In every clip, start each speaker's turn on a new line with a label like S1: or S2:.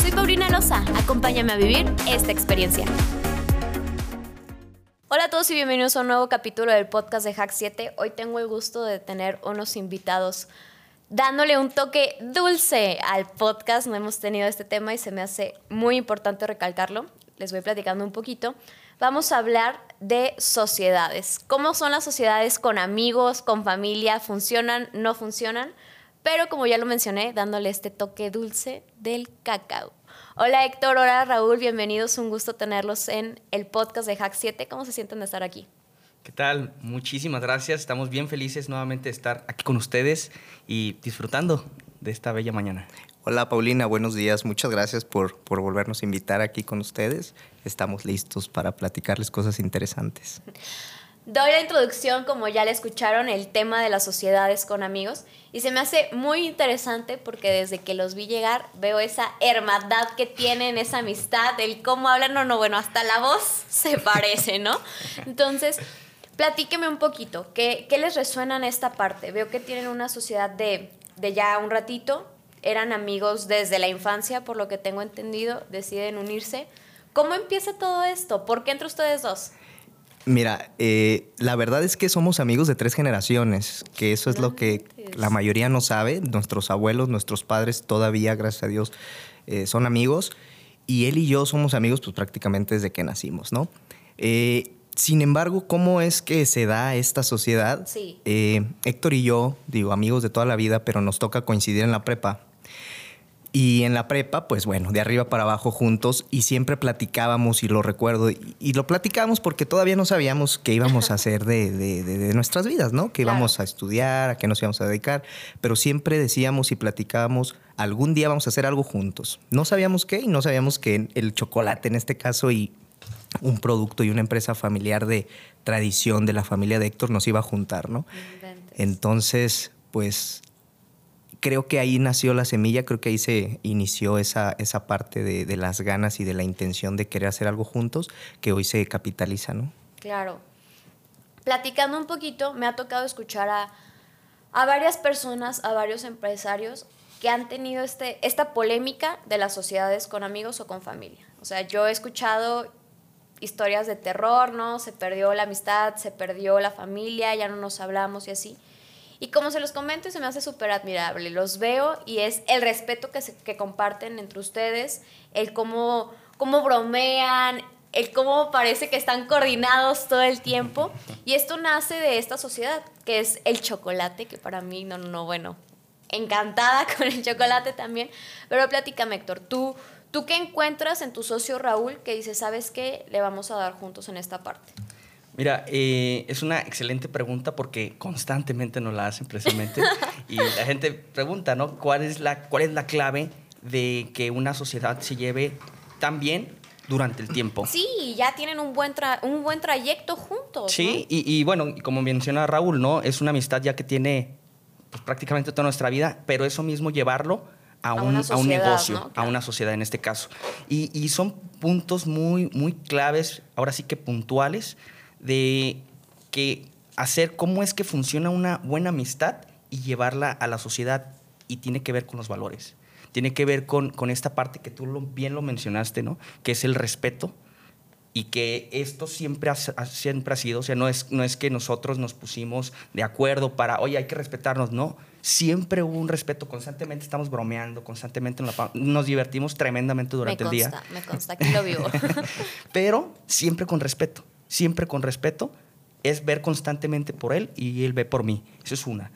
S1: Soy Paulina Loza, acompáñame a vivir esta experiencia. Hola a todos y bienvenidos a un nuevo capítulo del podcast de Hack 7. Hoy tengo el gusto de tener unos invitados dándole un toque dulce al podcast. No hemos tenido este tema y se me hace muy importante recalcarlo. Les voy platicando un poquito. Vamos a hablar de sociedades. ¿Cómo son las sociedades con amigos, con familia? ¿Funcionan, no funcionan? Pero como ya lo mencioné, dándole este toque dulce del cacao. Hola Héctor, hola Raúl, bienvenidos, un gusto tenerlos en el podcast de Hack 7. ¿Cómo se sienten de estar aquí?
S2: ¿Qué tal? Muchísimas gracias, estamos bien felices nuevamente de estar aquí con ustedes y disfrutando de esta bella mañana.
S3: Hola Paulina, buenos días, muchas gracias por, por volvernos a invitar aquí con ustedes. Estamos listos para platicarles cosas interesantes.
S1: Doy la introducción, como ya le escucharon, el tema de las sociedades con amigos y se me hace muy interesante porque desde que los vi llegar veo esa hermandad que tienen, esa amistad, el cómo hablan, no, no, bueno, hasta la voz se parece, ¿no? Entonces, platíqueme un poquito, ¿qué, qué les resuena en esta parte? Veo que tienen una sociedad de, de ya un ratito, eran amigos desde la infancia, por lo que tengo entendido, deciden unirse. ¿Cómo empieza todo esto? ¿Por qué entre ustedes dos?
S3: Mira, eh, la verdad es que somos amigos de tres generaciones, que eso es lo que la mayoría no sabe. Nuestros abuelos, nuestros padres todavía, gracias a Dios, eh, son amigos. Y él y yo somos amigos pues prácticamente desde que nacimos, ¿no? Eh, sin embargo, ¿cómo es que se da esta sociedad?
S1: Sí.
S3: Héctor y yo, digo, amigos de toda la vida, pero nos toca coincidir en la prepa. Y en la prepa, pues bueno, de arriba para abajo juntos y siempre platicábamos y lo recuerdo. Y, lo platicábamos porque todavía no sabíamos qué íbamos a hacer de, de, nuestras vidas, ¿no? Que íbamos a estudiar, a qué nos íbamos a dedicar. Pero siempre decíamos y platicábamos, algún día vamos a hacer algo juntos. No sabíamos qué y no sabíamos que el chocolate en este caso y un producto y una empresa familiar de tradición de la familia de Héctor nos iba a juntar, ¿no? Entonces, pues creo que ahí nació la semilla, creo que ahí se inició esa, esa parte de, las ganas y de la intención de querer hacer algo juntos, que hoy se capitaliza, ¿no?
S1: Claro. Platicando un poquito, me ha tocado escuchar a, a varias personas, a varios empresarios que han tenido este, esta polémica de las sociedades con amigos o con familia. O sea, yo he escuchado historias de terror, ¿no? Se perdió la amistad, se perdió la familia, ya no nos hablamos y así. Y como se los comento, se me hace súper admirable. Los veo y es el respeto que, se, que comparten entre ustedes, el cómo, cómo bromean, el cómo parece que están coordinados todo el tiempo. Y esto nace de esta sociedad, que es el chocolate, que para mí, no, no, bueno, encantada con el chocolate también. Pero platícame, Héctor, ¿tú, ¿tú qué encuentras en tu socio Raúl que dice, sabes qué, le vamos a dar juntos en esta parte?
S2: Mira, eh, es una excelente pregunta porque constantemente nos la hacen precisamente. y la gente pregunta, ¿no? ¿Cuál es, la, ¿Cuál es la clave de que una sociedad se lleve tan bien durante el tiempo?
S1: Sí, ya tienen un buen, un buen trayecto juntos.
S2: Sí, y, y, bueno, como menciona Raúl, ¿no? Es una amistad ya que tiene pues, prácticamente toda nuestra vida, pero eso mismo llevarlo a, un, a un, negocio, a una sociedad en este caso. Y, y son puntos muy, muy claves, ahora sí que puntuales de que hacer cómo es que funciona una buena amistad y llevarla a la sociedad y tiene que ver con los valores. Tiene que ver con, con esta parte que tú bien lo mencionaste, ¿no? Que es el respeto y que esto siempre ha, siempre ha sido, o sea, no es, no es que nosotros nos pusimos de acuerdo para, oye, hay que respetarnos, no. Siempre hubo un respeto, constantemente estamos bromeando, constantemente nos divertimos tremendamente durante
S1: el
S2: día.
S1: Me consta, aquí lo vivo.
S2: Pero siempre con respeto siempre con respeto, es ver constantemente por él y él ve por mí. Eso es una.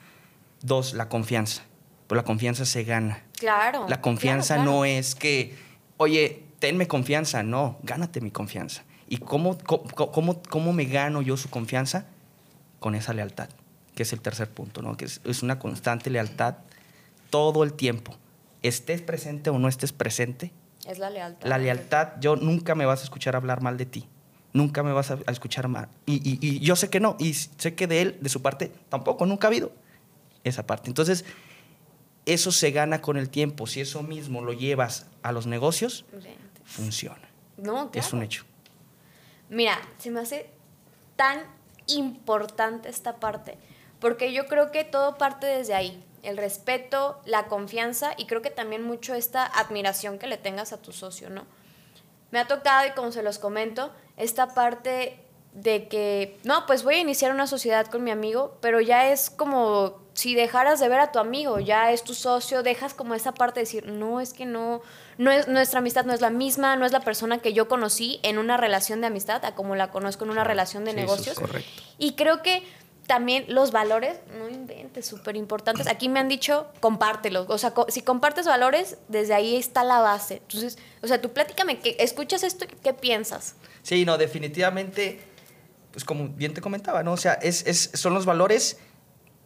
S2: Dos, la confianza. Pues la confianza se gana.
S1: Claro.
S2: La confianza no es que, oye, tenme confianza. No, gánate mi confianza. ¿Y cómo, cómo, cómo, me gano yo su confianza? Con esa lealtad, que es el tercer punto, ¿no? Que es, es una constante lealtad todo el tiempo. Estés presente o no estés presente,
S1: Es la lealtad.
S2: La lealtad, yo nunca me vas a escuchar hablar mal de ti. Nunca me vas a, escuchar mal. Y, y, yo sé que no. Y sé que de él, de su parte, tampoco, nunca ha habido esa parte. Entonces, eso se gana con el tiempo. Si eso mismo lo llevas a los negocios, funciona. No, Es un hecho.
S1: Mira, se me hace tan importante esta parte, porque yo creo que todo parte desde ahí. El respeto, la confianza y creo que también mucho esta admiración que le tengas a tu socio, ¿no? Me ha tocado, y como se los comento, esta parte de que, no, pues voy a iniciar una sociedad con mi amigo, pero ya es como si dejaras de ver a tu amigo, ya es tu socio, dejas como esa parte de decir, no, es que no, no es, nuestra amistad no es la misma, no es la persona que yo conocí en una relación de amistad, a como la conozco en una relación de negocios. Y creo que también los valores, no inventes, súper importantes. Aquí me han dicho, compártelo. O sea, si compartes valores, desde ahí está la base. Entonces, o sea, tú pláticame, que escuchas esto, ¿qué piensas?
S2: Sí, no, definitivamente, pues como bien te comentaba, ¿no? O sea, es, es, son los valores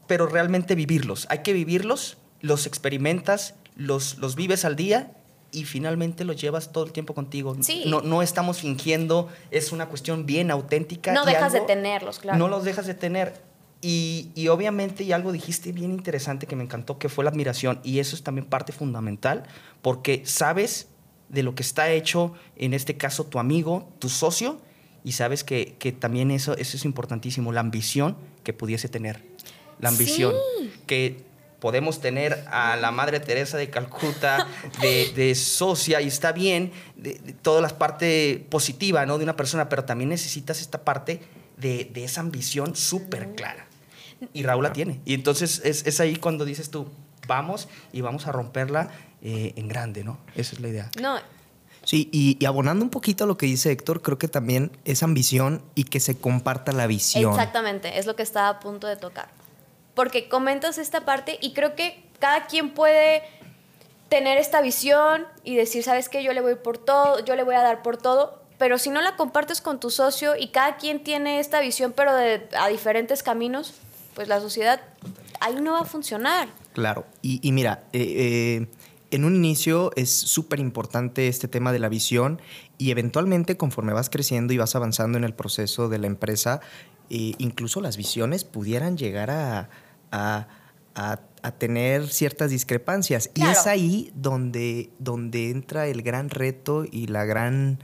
S2: pero realmente vivirlos. Hay que vivirlos, los experimentas, los, los vives al día y finalmente los llevas todo el tiempo contigo. No, no estamos fingiendo, es una cuestión bien auténtica.
S1: No dejas de tenerlos, claro.
S2: No los dejas de tener. Y, y, obviamente, y algo dijiste bien interesante que me encantó, que fue la admiración. Y eso es también parte fundamental, porque sabes de lo que está hecho, en este caso, tu amigo, tu socio, y sabes que, que también eso, eso es importantísimo, la ambición que pudiese tener la ambición. Que podemos tener a la Madre Teresa de Calcuta de, socia y está bien, de, toda la parte positiva ¿no? de una persona, pero también necesitas esta parte de, esa ambición súper clara. Y Raúl la tiene. Y entonces es, ahí cuando dices tú, vamos y vamos a romperla eh, en grande, ¿no? Esa es la idea.
S1: No.
S3: Sí, y, y, abonando un poquito a lo que dice Héctor, creo que también es ambición y que se comparta la visión.
S1: Exactamente, es lo que estaba a punto de tocar porque comentas esta parte y creo que cada quien puede tener esta visión y decir, ¿sabes qué? Yo le voy por todo, yo le voy a dar por todo, pero si no la compartes con tu socio y cada quien tiene esta visión, pero a diferentes caminos, pues la sociedad ahí no va a funcionar.
S3: Claro, y, mira, eh, eh, en un inicio es súper importante este tema de la visión y eventualmente conforme vas creciendo y vas avanzando en el proceso de la empresa, eh, incluso las visiones pudieran llegar a a, tener ciertas discrepancias. Y es ahí donde, donde entra el gran reto y la gran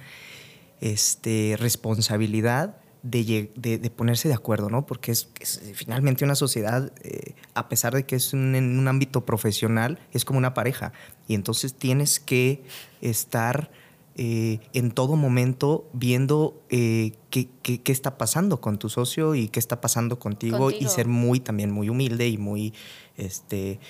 S3: este, responsabilidad de, ponerse de acuerdo, ¿no? Porque es, finalmente una sociedad, eh, a pesar de que es en un ámbito profesional, es como una pareja. Y entonces tienes que estar eh, en todo momento viendo eh, qué, está pasando con tu socio y qué está pasando contigo, y ser muy también muy humilde y muy este,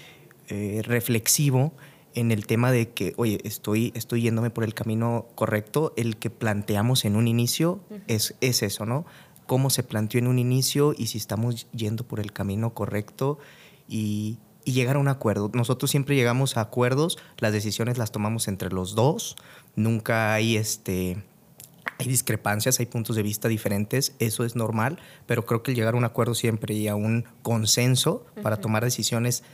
S3: eh, reflexivo en el tema de que, oye, estoy, estoy yéndome por el camino correcto. El que planteamos en un inicio es, es eso, ¿no? Cómo se planteó en un inicio y si estamos yendo por el camino correcto y, y llegar a un acuerdo. Nosotros siempre llegamos a acuerdos, las decisiones las tomamos entre los dos, nunca hay este hay discrepancias, hay puntos de vista diferentes, eso es normal, pero creo que el llegar a un acuerdo siempre y a un consenso para tomar decisiones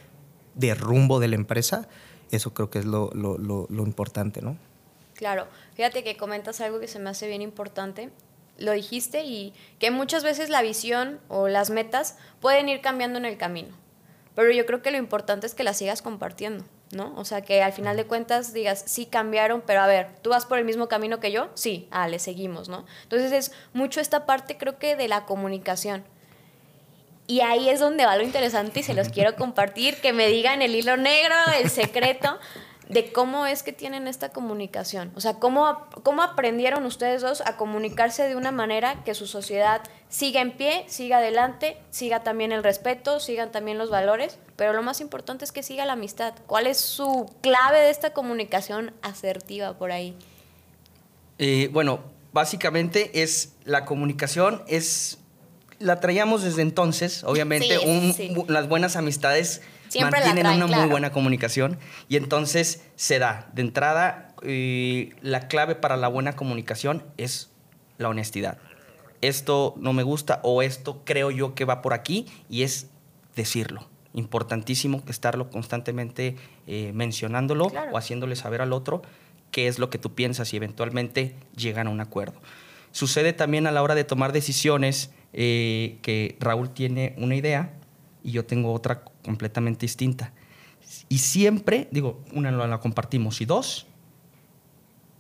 S3: de rumbo de la empresa, eso creo que es lo, lo, lo importante, ¿no?
S1: Claro, fíjate que comentas algo que se me hace bien importante, lo dijiste, y que muchas veces la visión o las metas pueden ir cambiando en el camino. Pero yo creo que lo importante es que las sigas compartiendo, ¿no? O sea, que al final de cuentas digas, sí cambiaron, pero a ver, ¿tú vas por el mismo camino que yo? Sí, ah, le seguimos, ¿no? Entonces es mucho esta parte, creo que, de la comunicación. Y ahí es donde va lo interesante y se los quiero compartir, que me digan el hilo negro, el secreto de cómo es que tienen esta comunicación. O sea, cómo, cómo aprendieron ustedes dos a comunicarse de una manera que su sociedad siga en pie, siga adelante, siga también el respeto, sigan también los valores, pero lo más importante es que siga la amistad. ¿Cuál es su clave de esta comunicación asertiva por ahí?
S2: Eh, bueno, básicamente es la comunicación, es la traíamos desde entonces, obviamente, las buenas amistades mantienen una muy buena comunicación y entonces se da. De entrada, eh, la clave para la buena comunicación es la honestidad. Esto no me gusta o esto creo yo que va por aquí y es decirlo. Importantísimo estarlo constantemente eh, mencionándolo o haciéndole saber al otro qué es lo que tú piensas y eventualmente llegan a un acuerdo. Sucede también a la hora de tomar decisiones eh, que Raúl tiene una idea y yo tengo otra completamente distinta. Y siempre, digo, una la compartimos y dos,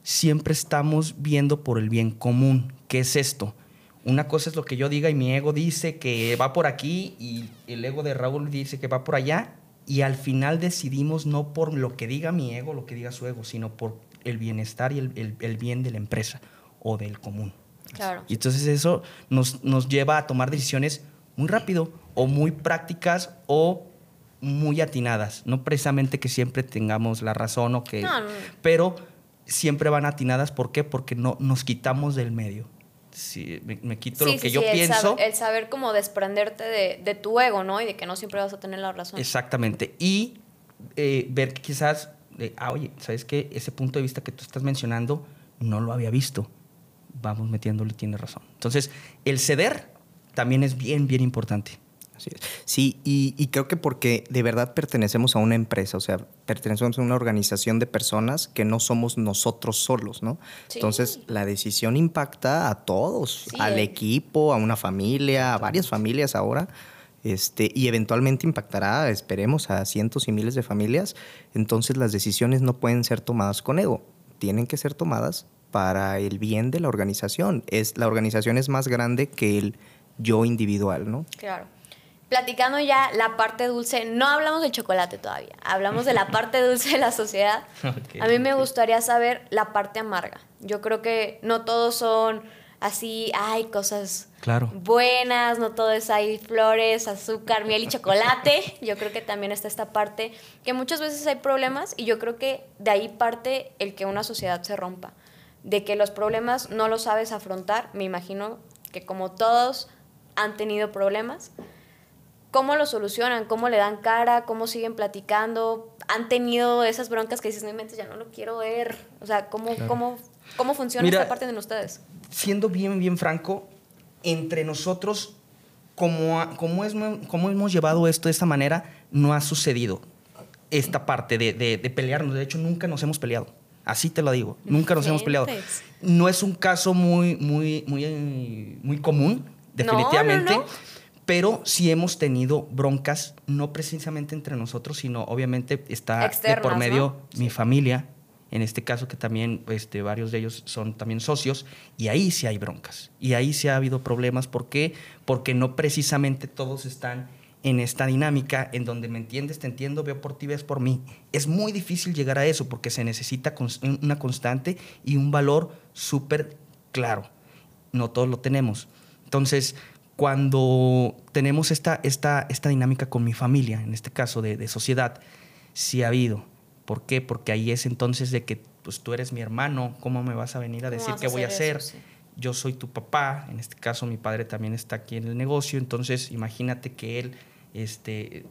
S2: siempre estamos viendo por el bien común. ¿Qué es esto? Una cosa es lo que yo diga y mi ego dice que va por aquí y el ego de Raúl dice que va por allá y al final decidimos no por lo que diga mi ego, lo que diga su ego, sino por el bienestar y el, bien de la empresa o del común.
S1: Claro.
S2: Y entonces eso nos, nos lleva a tomar decisiones muy rápido o muy prácticas o muy atinadas. No precisamente que siempre tengamos la razón o que... Pero siempre van atinadas. ¿Por qué? Porque no, nos quitamos del medio. Si me, quito lo que yo pienso.
S1: el saber cómo desprenderte de, tu ego, ¿no? Y de que no siempre vas a tener la razón.
S2: Exactamente. Y eh, ver que quizás, ah, oye, ¿sabes qué? Ese punto de vista que tú estás mencionando no lo había visto. Vamos metiéndole, tiene razón. Entonces, el ceder también es bien, bien importante.
S3: Sí, y, creo que porque de verdad pertenecemos a una empresa, o sea, pertenecemos a una organización de personas que no somos nosotros solos, ¿no? Entonces, la decisión impacta a todos, al equipo, a una familia, a varias familias ahora. Este, y eventualmente impactará, esperemos, a cientos y miles de familias. Entonces las decisiones no pueden ser tomadas con ego, tienen que ser tomadas para el bien de la organización. Es, la organización es más grande que el yo individual, ¿no?
S1: Claro platicando ya la parte dulce, no hablamos de chocolate todavía, hablamos de la parte dulce de la sociedad. a mí me gustaría saber la parte amarga. Yo creo que no todos son así, hay cosas
S2: claro.
S1: buenas, no todo es hay flores, azúcar, miel y chocolate. Yo creo que también está esta parte que muchas veces hay problemas y yo creo que de ahí parte el que una sociedad se rompa. De que los problemas no los sabes afrontar, me imagino que como todos han tenido problemas, cómo lo solucionan, cómo le dan cara, cómo siguen platicando, han tenido esas broncas que dices, no ya no lo quiero ver. O sea, cómo, cómo, cómo funciona esta parte de ustedes.
S2: Siendo bien, bien franco, entre nosotros, como, como, es, como hemos llevado esto de esta manera, no ha sucedido esta parte de, de, pelearnos. De hecho, nunca nos hemos peleado. Así te lo digo, nunca nos hemos peleado. No es un caso muy, muy, muy, muy común, definitivamente. no, pero sí hemos tenido broncas, no precisamente entre nosotros, sino obviamente está de por medio mi familia, en este caso que también este, varios de ellos son también socios, y ahí sí hay broncas, y ahí sí ha habido problemas. ¿Por qué? Porque no precisamente todos están en esta dinámica en donde me entiendes, te entiendo, veo por ti, ves por mí. Es muy difícil llegar a eso porque se necesita una constante y un valor súper claro. No todos lo tenemos. Entonces, cuando tenemos esta, esta, esta dinámica con mi familia, en este caso de, sociedad, sí ha habido. ¿Por qué? Porque ahí es entonces de que pues, tú eres mi hermano, ¿cómo me vas a venir a decir qué voy a hacer? Yo soy tu papá, en este caso mi padre también está aquí en el negocio, entonces imagínate que él este,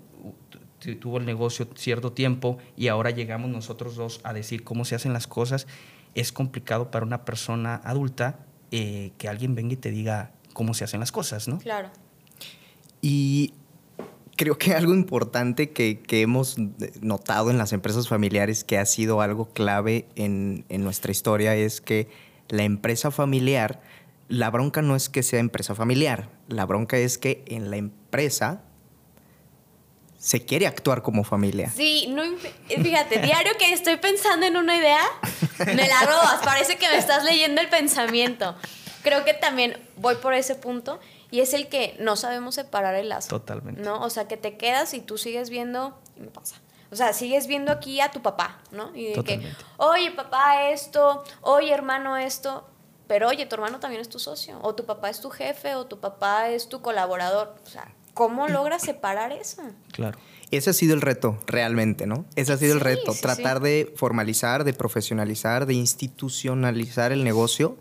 S2: tuvo el negocio cierto tiempo y ahora llegamos nosotros dos a decir cómo se hacen las cosas. Es complicado para una persona adulta eh, que alguien venga y te diga, cómo se hacen las cosas, ¿no?
S1: Claro.
S3: Y creo que algo importante que, hemos notado en las empresas familiares que ha sido algo clave en, nuestra historia es que la empresa familiar, la bronca no es que sea empresa familiar, la bronca es que en la empresa se quiere actuar como familia.
S1: Sí, no, fíjate, diario que estoy pensando en una idea, me la robas, parece que me estás leyendo el pensamiento creo que también voy por ese punto y es el que no sabemos separar el lazo.
S2: Totalmente.
S1: ¿No? O sea, que te quedas y tú sigues viendo, y me pasa. O sea, sigues viendo aquí a tu papá, ¿no? Y de que, oye, papá, esto, oye, hermano, esto. Pero oye, tu hermano también es tu socio, o tu papá es tu jefe, o tu papá es tu colaborador. O sea, ¿cómo logras separar eso?
S2: Claro.
S3: Ese ha sido el reto, realmente, ¿no? Ese ha sido el reto, tratar de formalizar, de profesionalizar, de institucionalizar el negocio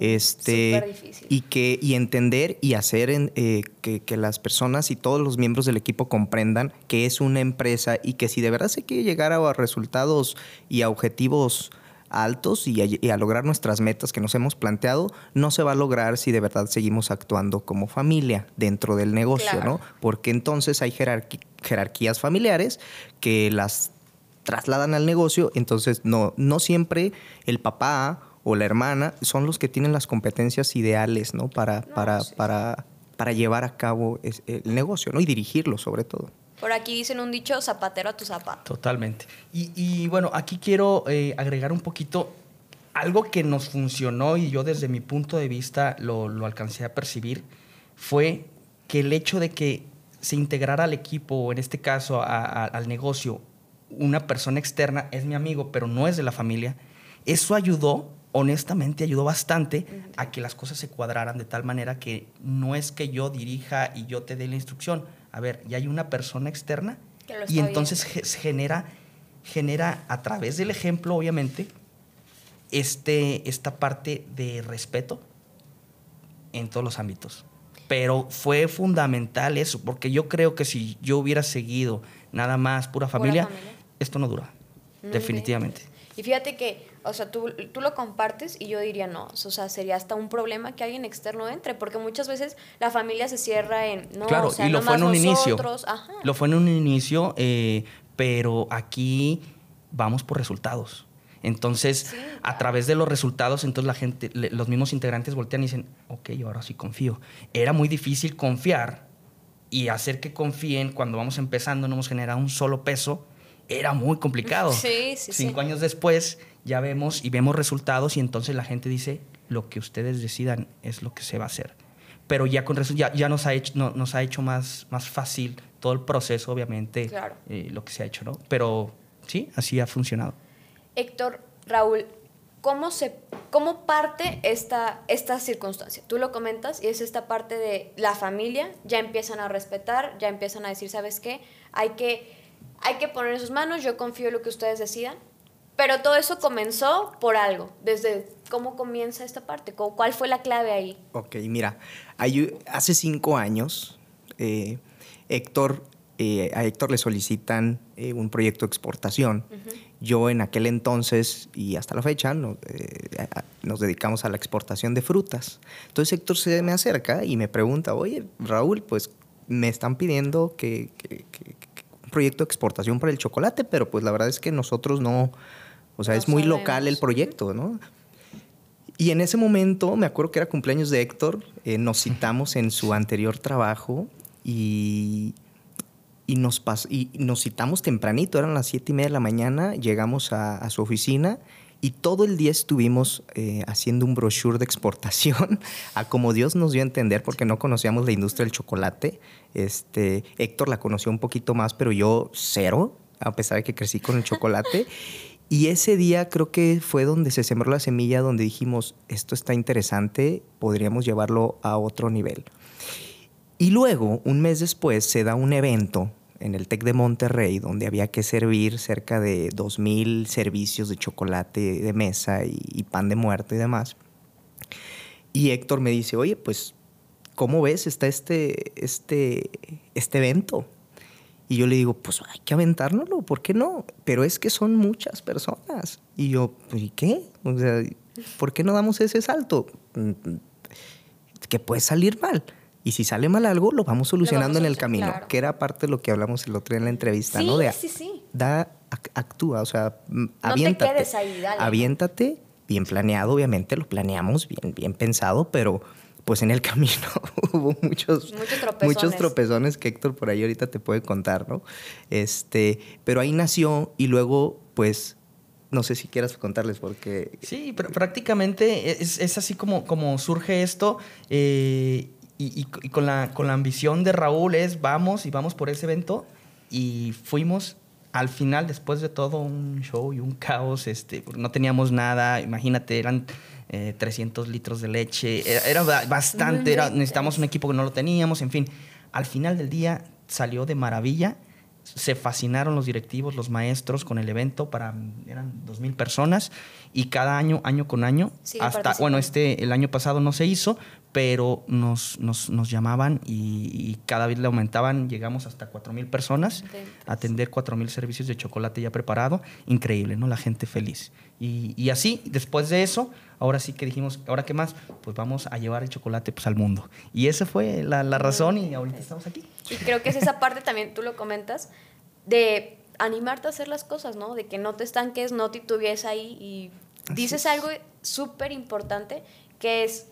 S3: este, y, que, y entender y hacer eh, que, que, las personas y todos los miembros del equipo comprendan que es una empresa y que si de verdad se quiere llegar a resultados y a objetivos altos y a, lograr nuestras metas que nos hemos planteado, no se va a lograr si de verdad seguimos actuando como familia dentro del negocio, ¿no? Porque entonces hay jerarquías familiares que las trasladan al negocio, entonces no, no siempre el papá o la hermana son los que tienen las competencias ideales, ¿no? Para, para, para, para llevar a cabo el negocio, ¿no? Y dirigirlo sobre todo.
S1: Por aquí dicen un dicho, zapatero a tu zapato.
S2: Totalmente. Y, bueno, aquí quiero eh, agregar un poquito algo que nos funcionó y yo desde mi punto de vista lo, lo alcancé a percibir, fue que el hecho de que se integrara al equipo, o en este caso al negocio, una persona externa, es mi amigo, pero no es de la familia, eso ayudó, honestamente ayudó bastante a que las cosas se cuadraran de tal manera que no es que yo dirija y yo te dé la instrucción. A ver, ya hay una persona externa y entonces genera, genera a través del ejemplo, obviamente, este, esta parte de respeto en todos los ámbitos. Pero fue fundamental eso, porque yo creo que si yo hubiera seguido nada más pura familia, esto no dura, definitivamente.
S1: Y fíjate que, o sea, tú, tú, lo compartes y yo diría no, o sea, sería hasta un problema que alguien externo entre, porque muchas veces la familia se cierra en, no,
S2: claro,
S1: o sea,
S2: y lo fue en un inicio. Lo fue en un inicio, eh, pero aquí vamos por resultados. Entonces, a través de los resultados, entonces la gente, los mismos integrantes voltean y dicen, ok, ahora sí confío. Era muy difícil confiar y hacer que confíen cuando vamos empezando, no hemos generado un solo peso, era muy complicado.
S1: Sí, sí,
S2: Cinco años después ya vemos y vemos resultados y entonces la gente dice, lo que ustedes decidan es lo que se va a hacer. Pero ya, con ya, ya nos ha hecho, nos ha hecho más, más fácil todo el proceso, obviamente, eh, lo que se ha hecho, ¿no? Pero sí, así ha funcionado.
S1: Héctor, Raúl, ¿cómo, se, cómo parte esta, esta circunstancia? Tú lo comentas y es esta parte de la familia, ya empiezan a respetar, ya empiezan a decir, ¿sabes qué? Hay que, hay que poner en sus manos, yo confío en lo que ustedes decidan, pero todo eso comenzó por algo, desde cómo comienza esta parte, cuál fue la clave ahí.
S3: Ok, mira, hace cinco años, eh, Héctor, eh, a Héctor le solicitan eh, un proyecto de exportación. Yo en aquel entonces y hasta la fecha nos dedicamos a la exportación de frutas. Entonces Héctor se me acerca y me pregunta, oye, Raúl, pues me están pidiendo que, un proyecto de exportación para el chocolate, pero pues la verdad es que nosotros no, o sea, es muy local el proyecto, ¿no? Y en ese momento, me acuerdo que era cumpleaños de Héctor, eh, nos citamos en su anterior trabajo y y nos, y nos citamos tempranito, eran las siete y media de la mañana, llegamos a, su oficina y todo el día estuvimos eh, haciendo un brochure de exportación a como Dios nos dio a entender, porque no conocíamos la industria del chocolate. Este, Héctor la conoció un poquito más, pero yo cero, a pesar de que crecí con el chocolate. Y ese día creo que fue donde se sembró la semilla, donde dijimos, esto está interesante, podríamos llevarlo a otro nivel. Y luego, un mes después, se da un evento en el TEC de Monterrey, donde había que servir cerca de 2.000 servicios de chocolate de mesa y, pan de muerto y demás. Y Héctor me dice, oye, pues, ¿cómo ves? Está este, este, este evento. Y yo le digo, pues hay que aventárnoslo, ¿por qué no? Pero es que son muchas personas. Y yo, ¿y qué? O sea, ¿por qué no damos ese salto? Mm, que puede salir mal. Y si sale mal algo, lo vamos solucionando en el camino, que era parte de lo que hablamos el otro día en la entrevista, ¿no? De,
S1: sí, sí.
S3: Da, actúa, o sea, no aviéntate. Te quedes ahí, dale. Aviéntate, bien planeado, obviamente, lo planeamos bien, bien pensado, pero pues en el camino hubo muchos,
S1: muchos tropezones.
S3: muchos tropezones que Héctor por ahí ahorita te puede contar, ¿no? Este, pero ahí nació y luego, pues, no sé si quieras contarles porque...
S2: Sí, pero prácticamente es, es así como, como surge esto. Eh, y, con, la, con la ambición de Raúl es vamos y vamos por ese evento y fuimos al final, después de todo un show y un caos, este, no teníamos nada, imagínate, eran 300 eh, litros de leche, era, bastante, era, necesitamos un equipo que no lo teníamos, en fin, al final del día salió de maravilla, se fascinaron los directivos, los maestros con el evento, para, eran 2.000 personas, y cada año, año con año, hasta, bueno, este, el año pasado no se hizo, pero nos, nos, nos llamaban y, cada vez le aumentaban, llegamos hasta 4.000 personas, a atender 4.000 servicios de chocolate ya preparado, increíble, ¿no? La gente feliz. Y, y, así, después de eso, ahora sí que dijimos, ¿ahora qué más? Pues vamos a llevar el chocolate pues, al mundo. Y esa fue la, la razón y ahorita estamos aquí.
S1: Y creo que es esa parte también, tú lo comentas, de animarte a hacer las cosas, ¿no? De que no te estanques, no titubees ahí y dices algo súper importante que es,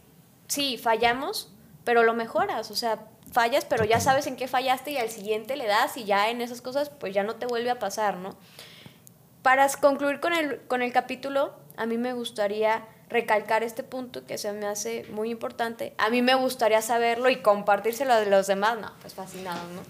S1: sí, fallamos, pero lo mejoras, o sea, fallas, pero ya sabes en qué fallaste y al siguiente le das y ya en esas cosas pues ya no te vuelve a pasar, ¿no? Para concluir con el, con el capítulo, a mí me gustaría recalcar este punto que se me hace muy importante. A mí me gustaría saberlo y compartírselo a los demás. No, pues fascinado, ¿no?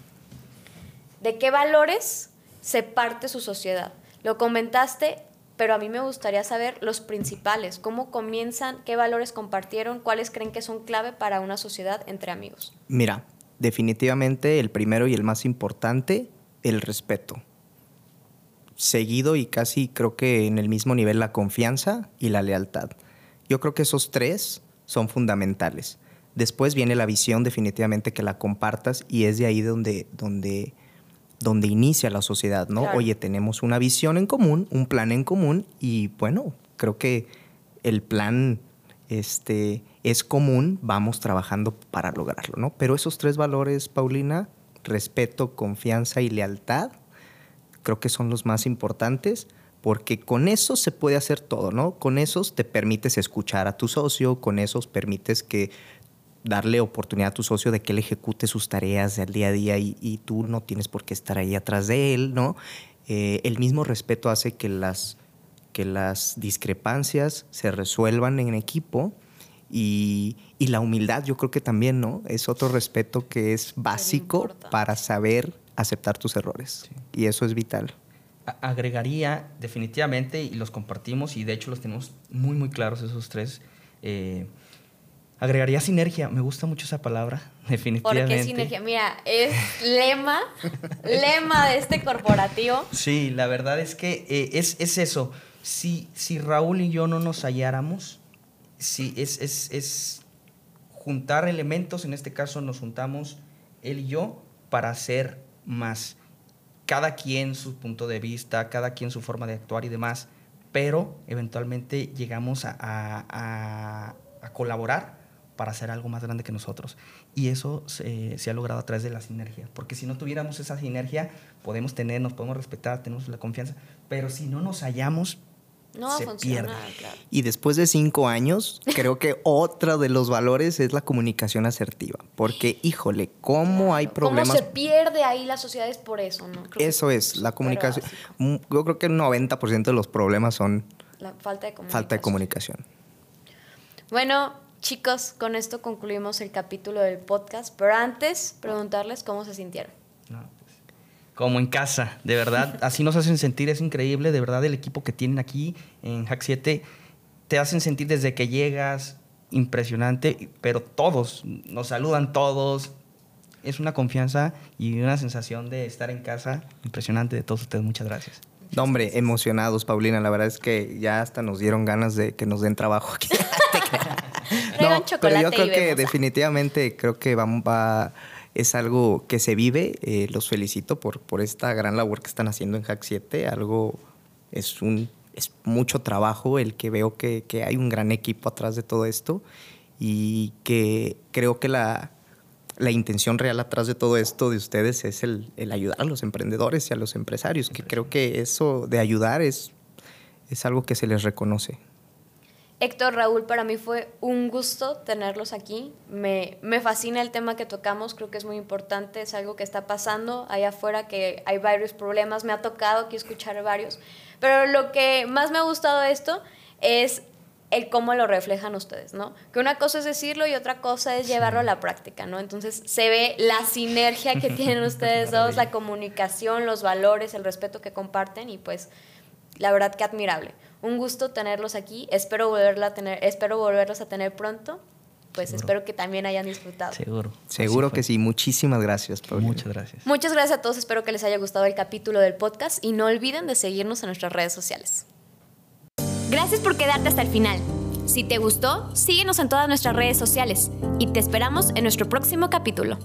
S1: ¿De qué valores se parte su sociedad? Lo comentaste, pero a mí me gustaría saber los principales. ¿Cómo comienzan? ¿Qué valores compartieron? ¿Cuáles creen que son clave para una sociedad entre amigos?
S3: Mira, definitivamente el primero y el más importante, el respeto seguido y casi creo que en el mismo nivel la confianza y la lealtad. Yo creo que esos tres son fundamentales. Después viene la visión definitivamente que la compartas y es de ahí donde, donde, donde inicia la sociedad, ¿no? Oye, tenemos una visión en común, un plan en común y bueno, creo que el plan este, es común, vamos trabajando para lograrlo, ¿no? Pero esos tres valores, Paulina, respeto, confianza y lealtad, creo que son los más importantes porque con eso se puede hacer todo, ¿no? Con esos te permites escuchar a tu socio, con esos permites que darle oportunidad a tu socio de que él ejecute sus tareas del día a día y, tú no tienes por qué estar ahí atrás de él, ¿no? Eh, el mismo respeto hace que las, que las discrepancias se resuelvan en equipo y, y, la humildad yo creo que también, ¿no? Es otro respeto que es básico para saber aceptar tus errores. Y eso es vital.
S2: Agregaría definitivamente, y los compartimos, y de hecho los tenemos muy, muy claros esos tres. Eh, agregaría sinergia. Me gusta mucho esa palabra, definitivamente.
S1: ¿Por qué sinergia? Mira, es lema, lema de este corporativo.
S2: Sí, la verdad es que eh, es, es, eso. Si, si Raúl y yo no nos halláramos, si es, es, es juntar elementos, en este caso nos juntamos él y yo, para hacer más cada quien su punto de vista, cada quien su forma de actuar y demás, pero eventualmente llegamos a, colaborar para hacer algo más grande que nosotros. Y eso se, ha logrado a través de la sinergia, porque si no tuviéramos esa sinergia, podemos tener, nos podemos respetar, tenemos la confianza, pero si no nos hallamos,
S1: no se funciona,
S3: Claro. Y después de cinco años, creo que otro de los valores es la comunicación asertiva. Porque, híjole, ¿cómo hay problemas? ¿Cómo
S1: se pierde ahí las sociedades por eso? ¿no?
S3: eso es, la comunicación. Mm, yo creo que el 90% de los problemas son
S1: la falta de comunicación.
S3: Falta de comunicación.
S1: Bueno, chicos, con esto concluimos el capítulo del podcast. Pero antes, preguntarles cómo se sintieron.
S2: Como en casa, de verdad. Así nos hacen sentir, es increíble, de verdad, el equipo que tienen aquí en Hack 7 te hacen sentir desde que llegas, impresionante, pero todos, nos saludan todos. Es una confianza y una sensación de estar en casa impresionante de todos ustedes. Muchas gracias.
S3: No, hombre, emocionados, Paulina. La verdad es que ya hasta nos dieron ganas de que nos den trabajo aquí.
S1: no, pero
S3: yo creo que definitivamente creo que vamos a es algo que se vive. Eh, los felicito por, por esta gran labor que están haciendo en Hack 7. Algo es un es mucho trabajo el que veo que, que, hay un gran equipo atrás de todo esto y que creo que la, la intención real atrás de todo esto de ustedes es el, el, ayudar a los emprendedores y a los empresarios, que creo que eso de ayudar es, es algo que se les reconoce.
S1: Héctor, Raúl, para mí fue un gusto tenerlos aquí. Me, me, fascina el tema que tocamos, creo que es muy importante, es algo que está pasando allá afuera, que hay varios problemas, me ha tocado aquí escuchar varios, pero lo que más me ha gustado de esto es el cómo lo reflejan ustedes, ¿no? Que una cosa es decirlo y otra cosa es llevarlo a la práctica, ¿no? Entonces se ve la sinergia que tienen ustedes dos, la comunicación, los valores, el respeto que comparten y pues la verdad que admirable un gusto tenerlos aquí. Espero, volverla a tener, espero volverlos a tener pronto. Pues espero que también hayan disfrutado.
S2: Seguro.
S3: Seguro que sí. Muchísimas gracias,
S2: Muchas gracias.
S1: Muchas gracias a todos. Espero que les haya gustado el capítulo del podcast y no olviden de seguirnos en nuestras redes sociales. Gracias por quedarte hasta el final. Si te gustó, síguenos en todas nuestras redes sociales y te esperamos en nuestro próximo capítulo.